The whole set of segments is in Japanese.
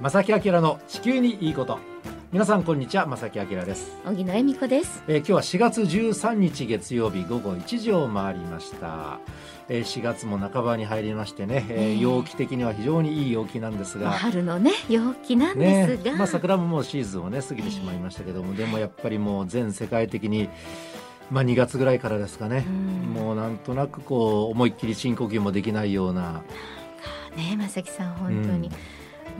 正木明の地球にいいこと。皆さんこんにちは正木明です、小木野恵美子です。えー今日は4月13日月曜日午後1時を回りました、えー4月も半ばに入りましてね、えーええ。陽気的には非常にいい陽気なんですが。春のね陽気なんねですが、まあ、桜ももうシーズンをね過ぎてしまいましたけども、でもやっぱりもう全世界的に、まあ、2月ぐらいからですかね、うん。もうなんとなくこう思いっきり深呼吸もできないような。ね正木さん本当に、うん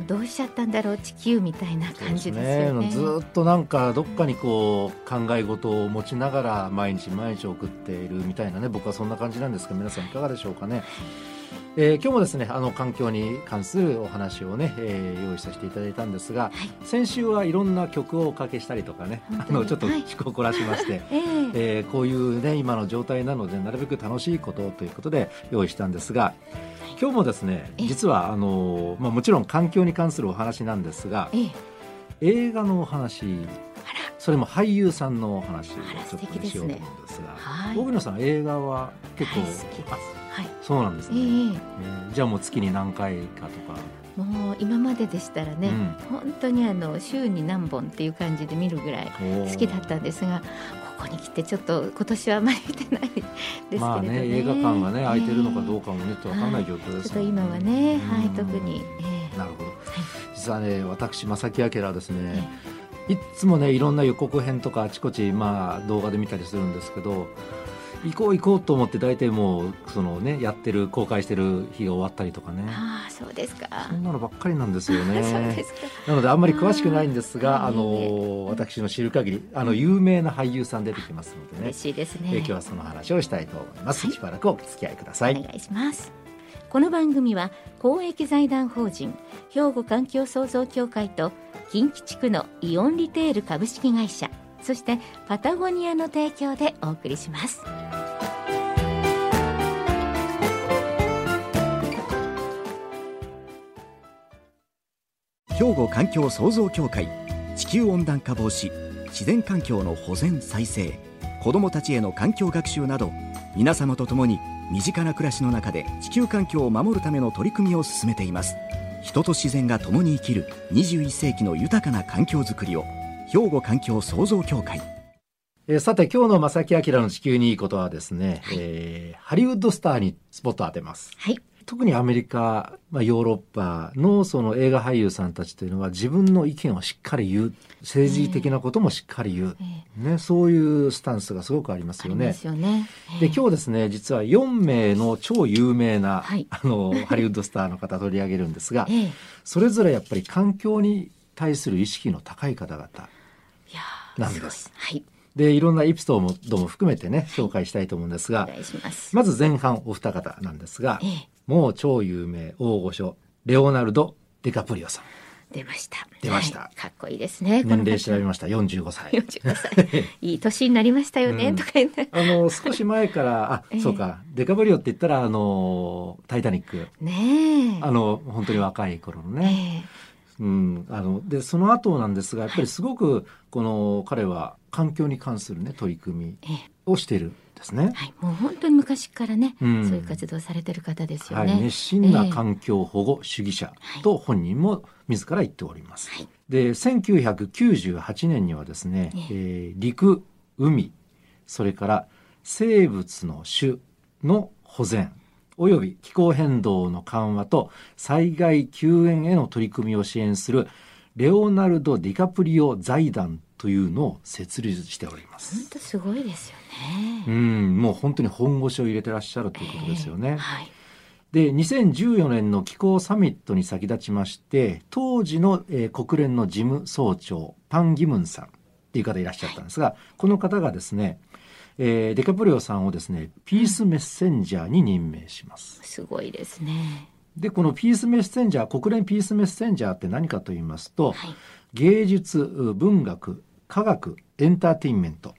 どうしちゃったんだろう地球みたいな感じですよね。ずーっとなんかどっかにこう考え事を持ちながら毎日毎日送っているみたいなね僕はそんな感じなんですけど皆さんいかがでしょうかね、えー今日もですねあの環境に関するお話をね、えー用意させていただいたんですが、はい先週はいろんな曲をおかけしたりとかねあのちょっとはい趣向を凝らしまして、ええ。えーこういうね今の状態なのでなるべく楽しいことということで用意したんですが今日もですねええ。実はあの、まあ、もちろん環境に関するお話なんですがええ。映画のお話それも俳優さんのお話をちょっとしようと思うんですがはい。大野さん映画は結構、大好きです。あはい。そうなんですね、えええーじゃあもう月に何回かとか、もう今まででしたらね、うん。本当にあの週に何本っていう感じで見るぐらい好きだったんですがここに来てちょっと今年はあまり見てないですけれどね,、まあね映画館がね空いてるのかどうかかもねちょっと分かんない状況ですちょっと今はね、はいうん。特に、ええ。なるほど。実はね私正木明はですねえ。いっつもねいろんな予告編とかあちこちまあ動画で見たりするんですけど行こう行こうと思って大体もうそのねやってる公開してる日が終わったりとかね。ああそうですか。そんなのばっかりなんですよ そうでねすか。なのであんまり詳しくないんですがあの私の知る限りあの有名な俳優さん出てきますのでね。嬉しいですね。えー今日はその話をしたいと思います、はい。しばらくお付き合いください、お願いします。この番組は公益財団法人兵庫環境創造協会と近畿地区のイオンリテール株式会社そしてパタゴニアの提供でお送りします兵庫環境創造協会地球温暖化防止自然環境の保全再生子どもたちへの環境学習など皆様と共に身近な暮らしの中で地球環境を守るための取り組みを進めています。人と自然が共に生きる21世紀の豊かな環境づくりを兵庫環境創造協会。えーさて今日の正木明の地球にいいことはですね、えーハリウッドスターにスポットを当てます。はい特にアメリカ、まあ、ヨーロッパのその映画俳優さんたちというのは自分の意見をしっかり言う。政治的なこともしっかり言う、えね、そういうスタンスがすごくありますよね。ありま。すよね。で日今日ですね実は4名の超有名な、はい。あのハリウッドスターの方取り上げるんですがそれぞれやっぱり環境に対する意識の高い方々やなんです。ごい。はい。でいろんなエピソードも含めてね紹介したいと思うんですがまず前半お二方なんですがええもう超有名大御所レオナルド・デカプリオさん。出ました。出ました。はい。かっこいいですね。年齢調べまました。45歳。45歳。いい年になりましたよね、うん。とか言って。あの少し前からあ、ええ。そうか。デカプリオって言ったらあの「タイタニック」ねえ。あの本当に若い頃のね、えうん、あのでその後なんですがやっぱりすごくこの彼は環境に関するね取り組みをしている。んですね。はい、もう本当に昔からね、うんそういう活動されてる方ですよはい、ね。熱心な環境保護主義者と本人も自ら言っております。はいで1998年にはですね、ええー陸海それから生物の種の保全および気候変動の緩和と災害救援への取り組みを支援するレオナルド・ディカプリオ財団というのを設立しております。本当すごいですようね。ん、もう本当に本腰を入れてらっしゃるということですよね。ええはい。で2014年の気候サミットに先立ちまして当時の、えー国連の事務総長パン・ギムンさんっていう方いらっしゃったんですが、この方がですね、えーデカプリオさんをですねピースメッセンジャーに任命します。すごいですね。でこのピースメッセンジャー国連ピースメッセンジャーって何かと言いますと、はい。芸術文学科学エンターテインメント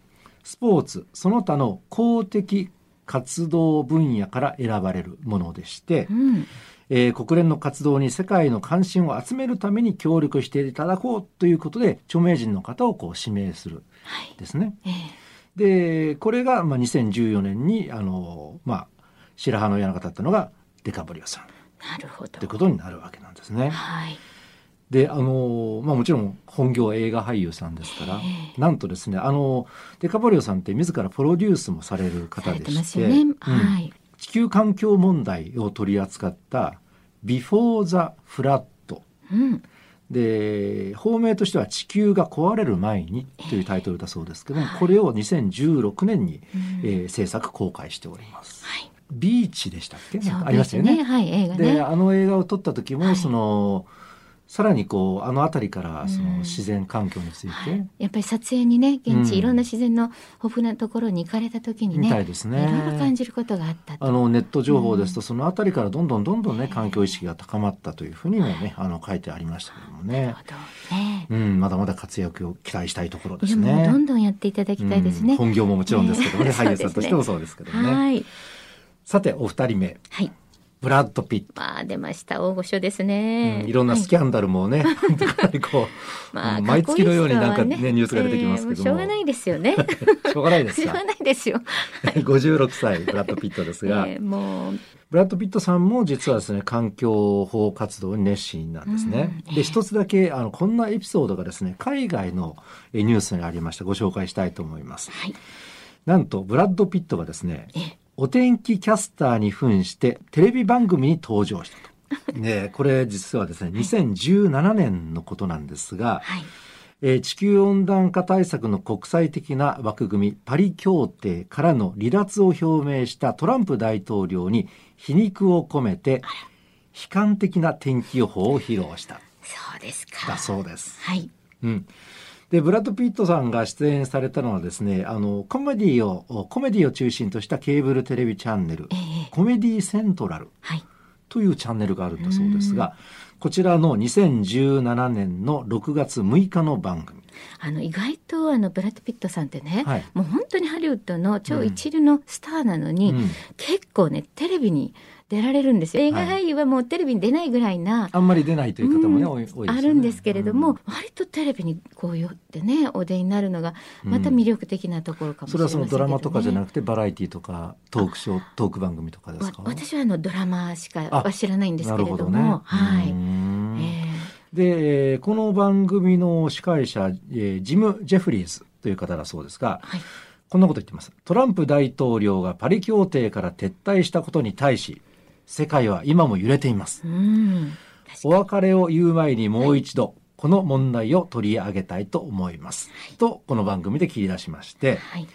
スポーツその他の公的活動分野から選ばれるものでして、うん。えー国連の活動に世界の関心を集めるために協力していただこうということで著名人の方をこう指名するはい。ですね。ええでこれがまあ2014年にあの、まあ、白羽の矢の方だったのがデカブリオさんなるほどということになるわけなんですね。はいであの、まあ、もちろん本業は映画俳優さんですから、なんとですねあのデカポリオさんって自らプロデュースもされる方でして。地球環境問題を取り扱った「Before the Flood うん。」で法名としては「地球が壊れる前に」というタイトルだそうですけども、これを2016年に、えー制作公開しております。はい。ビーチでしたっけ、そうありましたよね。はい、映画でね。あの映画を撮った時も、はいそのさらにこうあの辺りからそのうん自然環境について、はい。やっぱり撮影にね現地、うん。いろんな自然の豊富なところに行かれた時にねみたいですね。いろいろ感じることがあったと。あのネット情報ですと、その辺りからどんどんどんどんね環境意識が高まったというふうにもねあの書いてありましたけどもね。なる、ほどね。うん、まだまだ活躍を期待したいところですね。どんどんやっていただきたいですね。うん、本業ももちろんですけどもね、ね。俳優さんとしてもそうですけどもね。はい。さてお二人目。はいブラッド・ピット。まあ出ました。大御所ですうね、んいろんなスキャン、ダルもね、本当かなりこう、まあ、毎月のようになんかかっこいい人はねニュースが出てきますけども。えーうしょうがないですよね。しょうがないですしょうかが。ないですよ、56歳ブラッド・ピットですが、えーもう。ブラッド・ピットさんも実はですね環境保護活動に熱心なんですね。うんで一つだけあのこんなエピソードがですね海外のえニュースにありました。ご紹介したいと思います。はい。なんとブラッド・ピットがですねえーお天気キャスターに扮してテレビ番組に登場したと。ねこれ実はですね2017年のことなんですが、はい。えー地球温暖化対策の国際的な枠組みパリ協定からの離脱を表明したトランプ大統領に皮肉を込めて悲観的な天気予報を披露した。そうですか。だそうです。はい。うんでブラッド・ピットさんが出演されたのはですねあのコメディをコメディを中心としたケーブルテレビチャンネルええ。コメディセントラルはい。というチャンネルがあるんだそうですがこちらの2017年の6月6日の番組。あの意外とあのブラッド・ピットさんってね、はい。もう本当にハリウッドの超一流のスターなのに、うん。結構ねテレビに出られるんですよ。映画俳優はもうテレビに出ないぐらいな、あんまり出ないという方もね、うん多いですよね。あるんですけれども、うん。割とテレビにこう寄ってねお出になるのがまた魅力的なところかもしそれれませんけど、ね。はそのドラマとかじゃなくてバラエティとかトークショートーク番組とかですか？わ私はあのドラマしかあは知らないんですけれども。どね。はい、でえーこの番組の司会者、えージム・ジェフリーズという方だそうですがーはい。こんなこと言ってます。トランプ大統領がパリ協定から撤退したことに対し世界は今も揺れています。うん。お別れを言う前にもう一度、この問題を取り上げたいと思います、とこの番組で切り出しましてはい。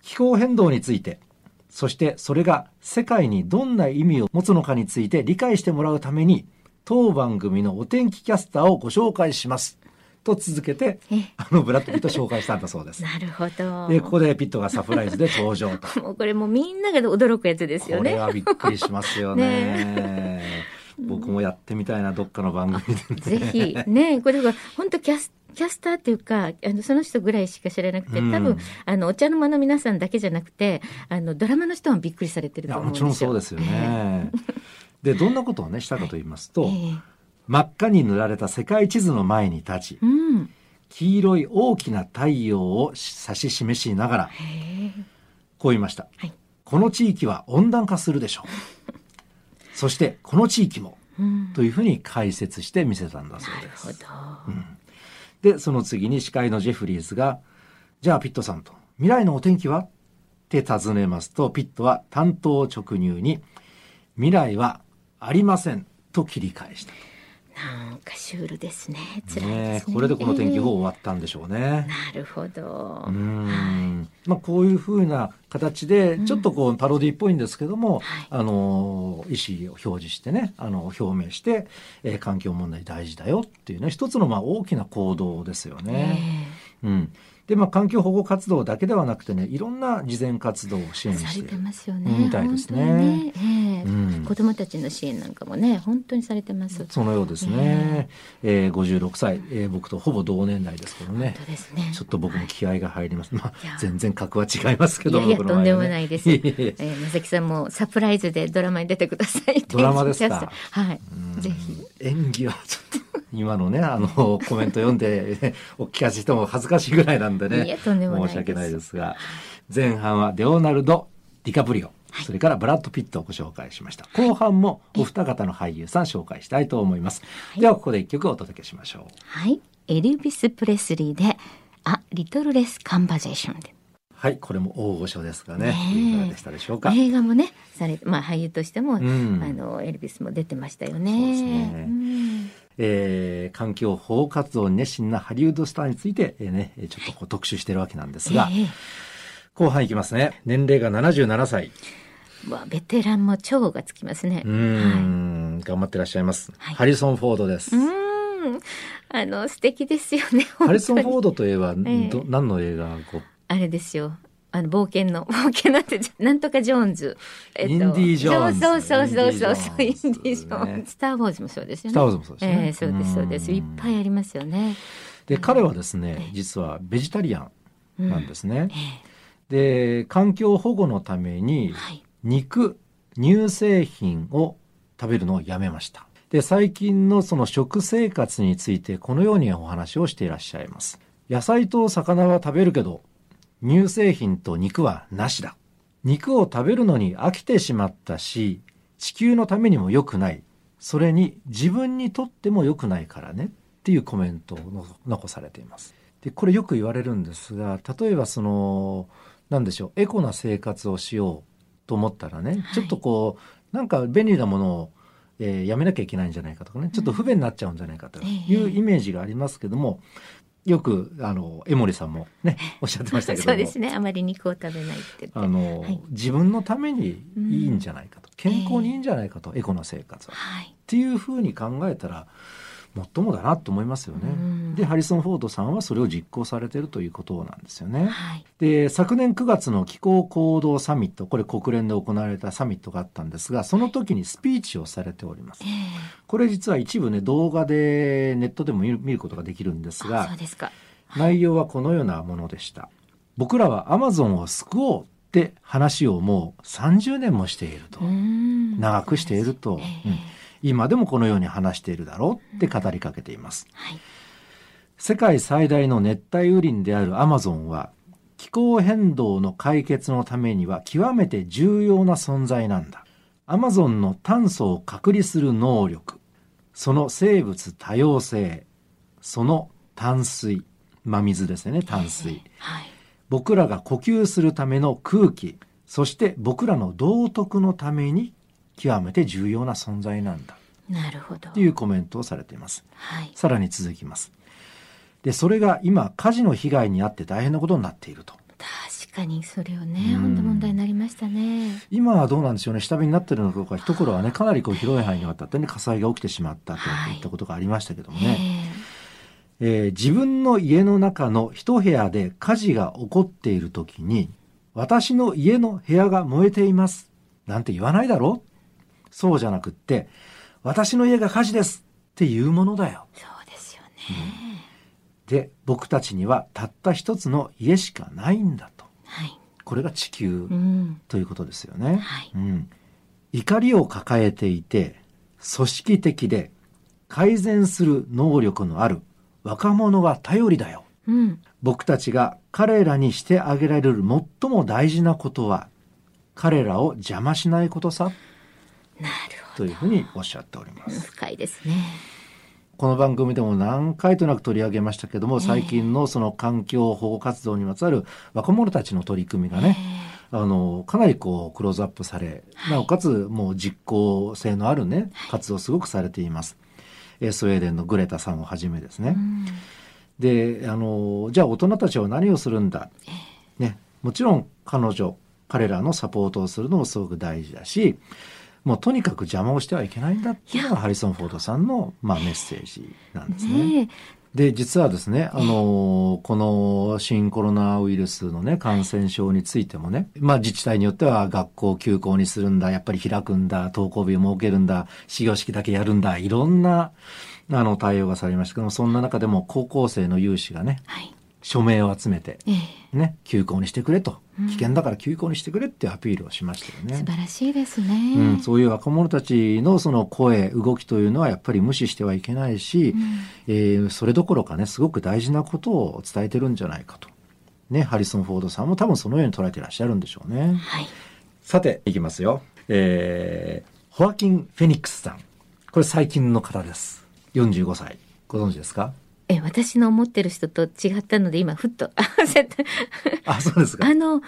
気候変動についてそしてそれが世界にどんな意味を持つのかについて理解してもらうために当番組のお天気キャスターをご紹介しますと続けてえあのブラッド・ピットを紹介したんだそうです。なるほどでここでピットがサプライズで登場と。もうこれもうみんなが驚くやつですよねこれはびっくりしますよね。僕もやってみたいなどっかの番組でね。ぜひねこれだから本当キャスキャスターっていうかあのその人ぐらいしか知らなくてうん多分、あのお茶の間の皆さんだけじゃなくてあのドラマの人もびっくりされてると思うんですよ。もちろんそうですよね。でどんなことをねしたかと言いますと、ええ真っ赤に塗られた世界地図の前に立ちうん、黄色い大きな太陽を指し示しながらこう言いました。はいこの地域は温暖化するでしょう。そしてこの地域もうん、というふうに解説して見せたんだそうです。ど、でその次に司会のジェフリーズが「じゃあピットさんと未来のお天気は?」って尋ねますとピットは担当直入に「未来はありません」と切り返した。なんかシュールですね。辛いねですね。これでこの天気予報え終わったんでしょうね。え。なるほど、うーんまあ、こういうふうな形でちょっとこうパロディっぽいんですけども、はい。あの意思を表示してねあの表明して、えー環境問題大事だよっていうね一つのまあ大きな行動ですよね。うん、でまあ環境保護活動だけではなくてねいろんな慈善活動を支え援してね。みたいですね。ねええうん。子供たちの支援なんかもね本当にされてます。そのようですね。えー、56歳、えー僕とほぼ同年代ですけどね。本。当ですね。ちょっと僕も気合が入ります。まあいや、全然格は違いますけどいやいやとんでもないです。いえー、正木さんもサプライズでドラマに出てください。ドラマですか。はい。うん。ぜひ。演技はちょっと今のねあの コメント読んで お聞かせしても恥ずかしいぐらいなんでね申し訳ないですが前半はレオナルド・ディカプリオそれからブラッド・ピットをご紹介しました。後半もお二方の俳優さん紹介したいと思います。ではここで一曲お届けしましょう。はい。エルビス・プレスリーで、あ、リトルレス・カンバゼーションで。はい、これも大御所ですがね、ねえいかがでしたでしょうか。映画もね、され、まあ俳優としても、んあの、エルビスも出てましたよね。そうですねんえー環境保護活動に熱心なハリウッドスターについて、えーね、ちょっとこう特集してるわけなんですが、ええ後半いきますね。年齢が77歳。わベテランも超がつきますね。うーん、頑張ってらっしゃいます。はいハリソン・フォードです。うーん。あの、素敵ですよね。ハリソン・フォ本ードといえば、ええど何の映画がこう？あれですよ。あの、冒険の、冒険なんて、なんとかジョーンズ。えっとインディ・ジョーンズそうそうそうそうそう、インディィ・ジジョーンズ。スター・ウォーズもそうですよね。スターウォーズもそうですねええそうです、そうです。いっぱいありますよね。で、彼はですね、実はベジタリアンなんですね。えで、環境保護のために。肉、乳製品を食べるのをやめました。で、最近のその食生活についてこのようにお話をしていらっしゃいます。野菜と魚は食べるけど、乳製品と肉はなしだ。肉を食べるのに飽きてしまったし、地球のためにも良くない。それに自分にとっても良くないからねっていうコメントをの残されています。で、これよく言われるんですが、例えばその、なんでしょう、エコな生活をしようと思ったらね、はいちょっとこう、なんか便利なものを、えーやめなきゃいけないんじゃないかとかね、ちょっと不便になっちゃうんじゃないかというイメージがありますけども、よく、あの、江森さんもね、おっしゃってましたけども、そうですね。あまり肉を食べないって。あの、はい自分のためにいいんじゃないかと、健康にいいんじゃないかと、エコな生活は。はい。っていうふうに考えたら、もっともだなと思いますよね。うんで、ハリソン・フォードさんはそれを実行されているということなんですよね。はい。で、昨年9月の気候行動サミット、これ国連で行われたサミットがあったんですが、その時にスピーチをされておりますえ。えこれ実は一部ね、動画でネットでも見ることができるんですあがですか。内容はこのようなものでした。僕らはアマゾンを救おうって話をもう30年もしていると。うん長くしていると、今でもこのように話しているだろうって語りかけています。はい。世界最大の熱帯雨林であるアマゾンは気候変動の解決のためには極めて重要な存在なんだ。アマゾンの炭素を隔離する能力、その生物多様性、その淡水、真水ですよね、淡水。はい。僕らが呼吸するための空気、そして僕らの道徳のために極めて重要な存在なんだ。なるほど。というコメントをされています。はい。さらに続きます。で、それが今、火事の被害に遭って大変なことになっていると。確かにそれをね、うん本当問題になりましたね。今はどうなんでしょうね。下火になってるのかどうか、一頃はね、かなりこう広い範囲にわたってね、火災が起きてしまったとはいいったことがありましたけどもえね。えー自分の家の中の一部屋で火事が起こっているときに、私の家の部屋が燃えています。なんて言わないだろそうじゃなくって、私の家が火事ですっていうものだよ。えそうですよね。で、僕たちにはたった一つの家しかないんだと。はい。これが地球うん。ということですよね。はいうん。怒りを抱えていて、組織的で改善する能力のある若者は頼りだよ。うん。僕たちが彼らにしてあげられる最も大事なことは、彼らを邪魔しないことさ、というふうにおっしゃっておりまど。す。深いですね。この番組でも何回となく取り上げましたけども、最近のその環境保護活動にまつわる若者たちの取り組みがね、あの、かなりこう、クローズアップされ、なおかつ、もう実効性のあるね、活動をすごくされています。えースウェーデンのグレタさんをはじめですね。うん。で、あの、じゃあ大人たちは何をするんだ？ね、もちろん彼女、彼らのサポートをするのもすごく大事だし、もうとにかく邪魔をしてはいけないんだっていうのがハリソン・フォードさんの、まあ、メッセージなんですね。ねで、実はですね、あの、この新コロナウイルスのね、感染症についてもね、まあ自治体によっては学校休校にするんだ、やっぱり開くんだ、登校日を設けるんだ、始業式だけやるんだ、いろんな、あの、対応がされましたけども、そんな中でも高校生の有志がね、はい。署名を集めて、ええね、休校にしてくれと、危険だから休校にしてくれってアピールをしましたよね。素晴らしいですね。うん、そういう若者たちのその声、動きというのはやっぱり無視してはいけないし、えーそれどころかね、すごく大事なことを伝えてるんじゃないかと。ね、ハリソン・フォードさんも多分そのように捉えていらっしゃるんでしょうね。はい。さて、いきますよ。えー、ホアキン・フェニックスさん。これ最近の方です。45歳。ご存知ですか？え私の思ってる人と違ったので今ふっとあ、そうですか。あの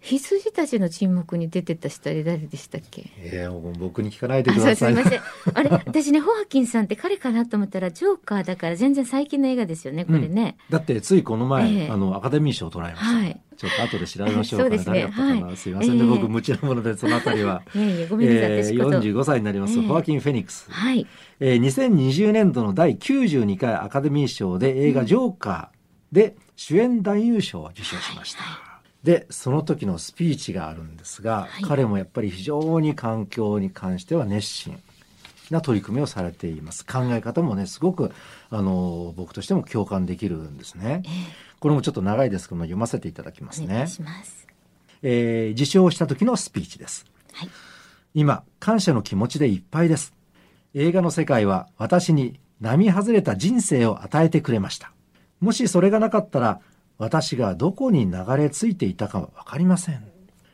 羊たちの沈黙に出てた人で誰でしたっけ？えー、もう僕に聞かないであください。そうすみません。あれ？私ねホアキンさんって彼かなと思ったらジョーカーだから全然最近の映画ですよねこれね、だってついこの前、ええ。あのアカデミー賞を取られました、はい。ちょっと後で調べましょうかねそうですね。誰だったかな、はいすいませんね、ええ。僕無知なものでそのあたりは。いやいやごめんなさい、えー私こと45歳になります、ええ。ホアキン・フェニックス、はい。えー2020年度の第92回アカデミー賞で映画「ジョーカー」で主演男優賞を受賞しました、でその時のスピーチがあるんですが、はい。彼もやっぱり非常に環境に関しては熱心な取り組みをされています。考え方もねすごくあの僕としても共感できるんですね。ええ。これもちょっと長いですけども読ませていただきますね。お願い、します。えー受賞した時のスピーチです。はい。今感謝の気持ちでいっぱいです。映画の世界は私に並外れた人生を与えてくれました。もしそれがなかったら私がどこに流れ着いていたかは分かりません。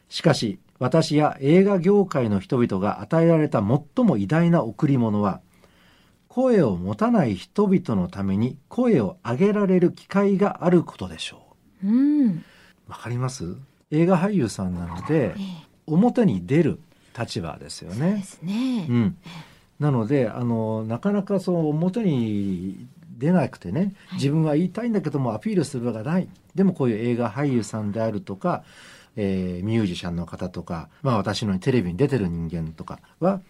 しかし私や映画業界の人々が与えられた最も偉大な贈り物は声を持たない人々のために声を上げられる機会があることでしょう。ん。うわかります？映画俳優さんなのでええ。表に出る立場ですよね。ですね、うん、なのであのなかなかそう表に出なくてねはい。自分は言いたいんだけどもアピールする場がない。でもこういう映画俳優さんであるとか、えーミュージシャンの方とか、まあ、私のテレビに出てる人間とかは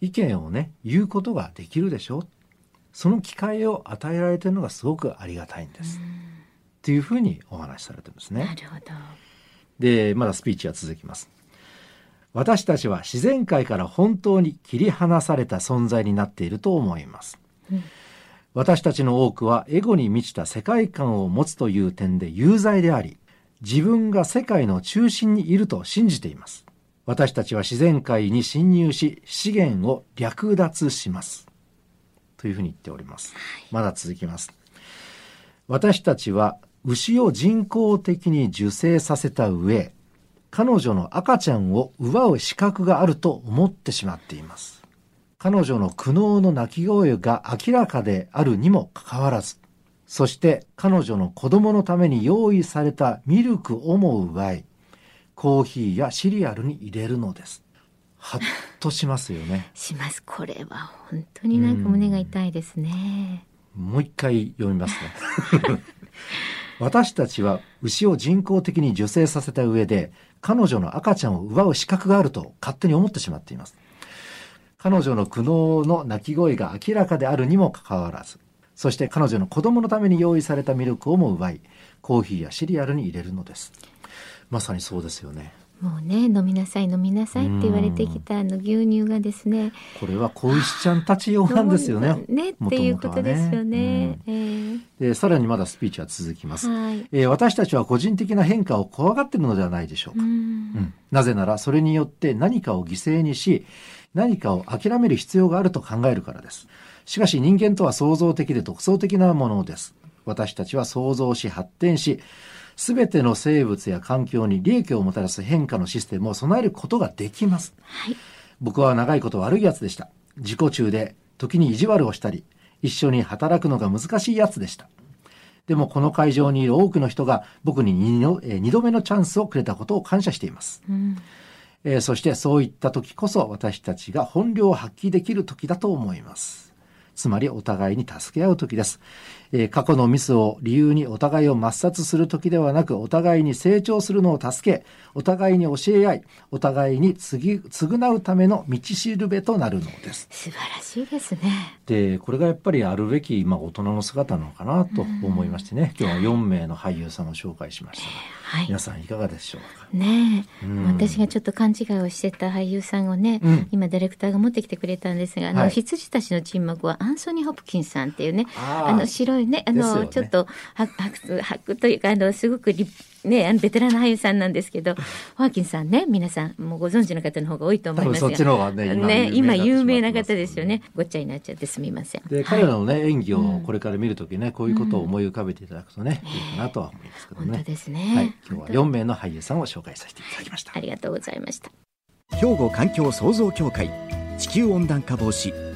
意見をね言うことができるでしょ。その機会を与えられてるのがすごくありがたいんです、っていうふうにお話しされてるんですね。なるほど。でまだスピーチは続きます。私たちは自然界から本当に切り離された存在になっていると思います、うん私たちの多くはエゴに満ちた世界観を持つという点で有罪であり自分が世界の中心にいると信じています。私たちは自然界に侵入し資源を略奪します。というふうに言っております。まだ続きます。私たちは牛を人工的に受精させた上彼女の赤ちゃんを奪う資格があると思ってしまっています彼女の苦悩の泣き声が明らかであるにもかかわらずそして彼女の子供のために用意されたミルクをも奪いコーヒーやシリアルに入れるのですはっとしますよね しますこれは本当になんか胸が痛いですね、もう一回読みますね。私たちは牛を人工的に受精させた上で彼女の赤ちゃんを奪う資格があると勝手に思ってしまっています。彼女の苦悩の泣き声が明らかであるにもかかわらず、そして彼女の子供のために用意されたミルクをも奪い、コーヒーやシリアルに入れるのです。まさにそうですよね。もうね飲みなさい飲みなさいって言われてきたあの牛乳がですねこれは小石ちゃんたち用なんですよね。ねっていうことですよね。えでさらにまだスピーチは続きます。えはい。えー私たちは個人的な変化を怖がっているのではないでしょうか。うんうんなぜならそれによって何かを犠牲にし何かを諦める必要があると考えるからです。しかし人間とは創造的で独創的なものです。私たちは創造し発展し全ての生物や環境に利益をもたらす変化のシステムを備えることができます。はい。僕は長いこと悪いやつでした。自己中で時に意地悪をしたり一緒に働くのが難しいやつでした。でもこの会場にいる多くの人が僕に二度目のチャンスをくれたことを感謝しています。うんえーそしてそういった時こそ私たちが本領を発揮できる時だと思います。つまりお互いに助け合う時です、えー過去のミスを理由にお互いを抹殺する時ではなくお互いに成長するのを助けお互いに教え合いお互いに次償うための道しるべとなるのです。素晴らしいですね。でこれがやっぱりあるべき、まあ、大人の姿なのかなと思いましてね。今日は4名の俳優さんを紹介しましたがはい。皆さんいかがでしょうか？ねえ、うん。私がちょっと勘違いをしてた俳優さんをね、うん。今ディレクターが持ってきてくれたんですが、あの、はい。羊たちの沈黙はアンソニー・ホプキンさんっていうね、あの白いね、あの、ねちょっとは白白というかあのすごくリねあのベテランの俳優さんなんですけど、ホアキンさんね、皆さんもうご存知の方の方が多いと思いますが、多分そっちの方がね今ね今有名な方ですよね。ごっちゃになっちゃってすみません。で彼らのね、演技をこれから見るときね、こういうことを思い浮かべていただくとね、いいかなとは思いますけどね。本当ですね。はい、今日は本当4名の俳優さんを紹介させていただきました。ありがとうございました。兵庫環境創造協会地球温暖化防止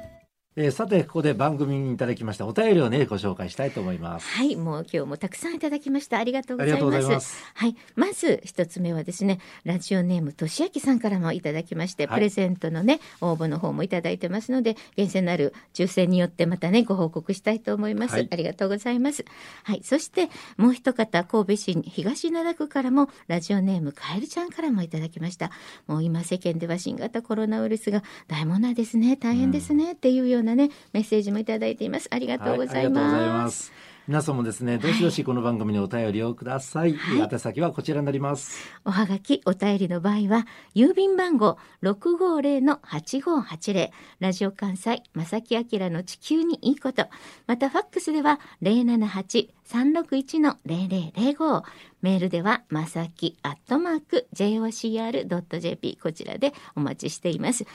えーさて、ここで番組にいただきましたお便りをね、ご紹介したいと思います。はい、もう今日もたくさんいただきました。ありがとうございます。はい、まず一つ目はですね、ラジオネームとしあきさんからもいただきまして、はいプレゼントのね、応募の方もいただいてますので、厳選なる抽選によってまたね、ご報告したいと思います。はいありがとうございます。はい、そしてもう一方、神戸市東灘区からも、ラジオネームかえるちゃんからもいただきました。もう今世間では新型コロナウイルスが大問題ですね、大変ですね、っていうようなね、メッセージもいただいています。ありがとうございま。ますす。皆さんもですね、どしどしこの番組にお便りをください。はい宛先はこちらになります。おはがき、お便りの場合は、郵便番号650-8580、ラジオ関西、正木明の地球にいいこと。また、ファックスでは、078-361-0005。メールでは、まさき、アットマーク、jocr.jp、こちらでお待ちしています。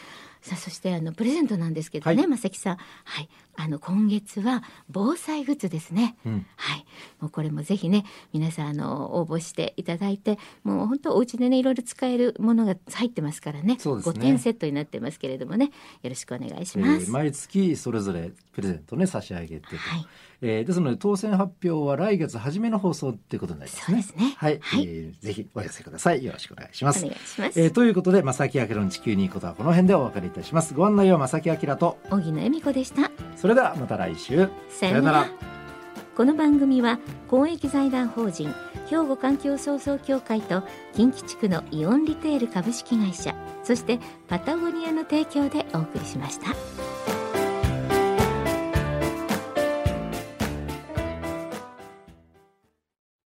さあ、そして、あの、プレゼントなんですけどね、はいまさきさん。はい。あの、今月は、防災グッズですね。うんはい。もうこれもぜひね、皆さん、あの、応募していただいて、もう本当お家でね、いろいろ使えるものが入ってますからね。そうですね5点セットになってますけれどもね、よろしくお願いしえます。ー毎月それぞれプレゼントね差し上げてと、はい。えーですので当選発表は来月初めの放送っていうことになりますね。そうですねはい、はいえーぜひお寄せください。よろしくお願いします。お願いします。えーということで正木明の地球にいいことはこの辺でお別れいたします。ご案内は正木明と荻野恵美子でした。それではまた来週。さようなら。この番組は公益財団法人兵庫環境創造協会と近畿地区のイオンリテール株式会社そしてパタゴニアの提供でお送りしました。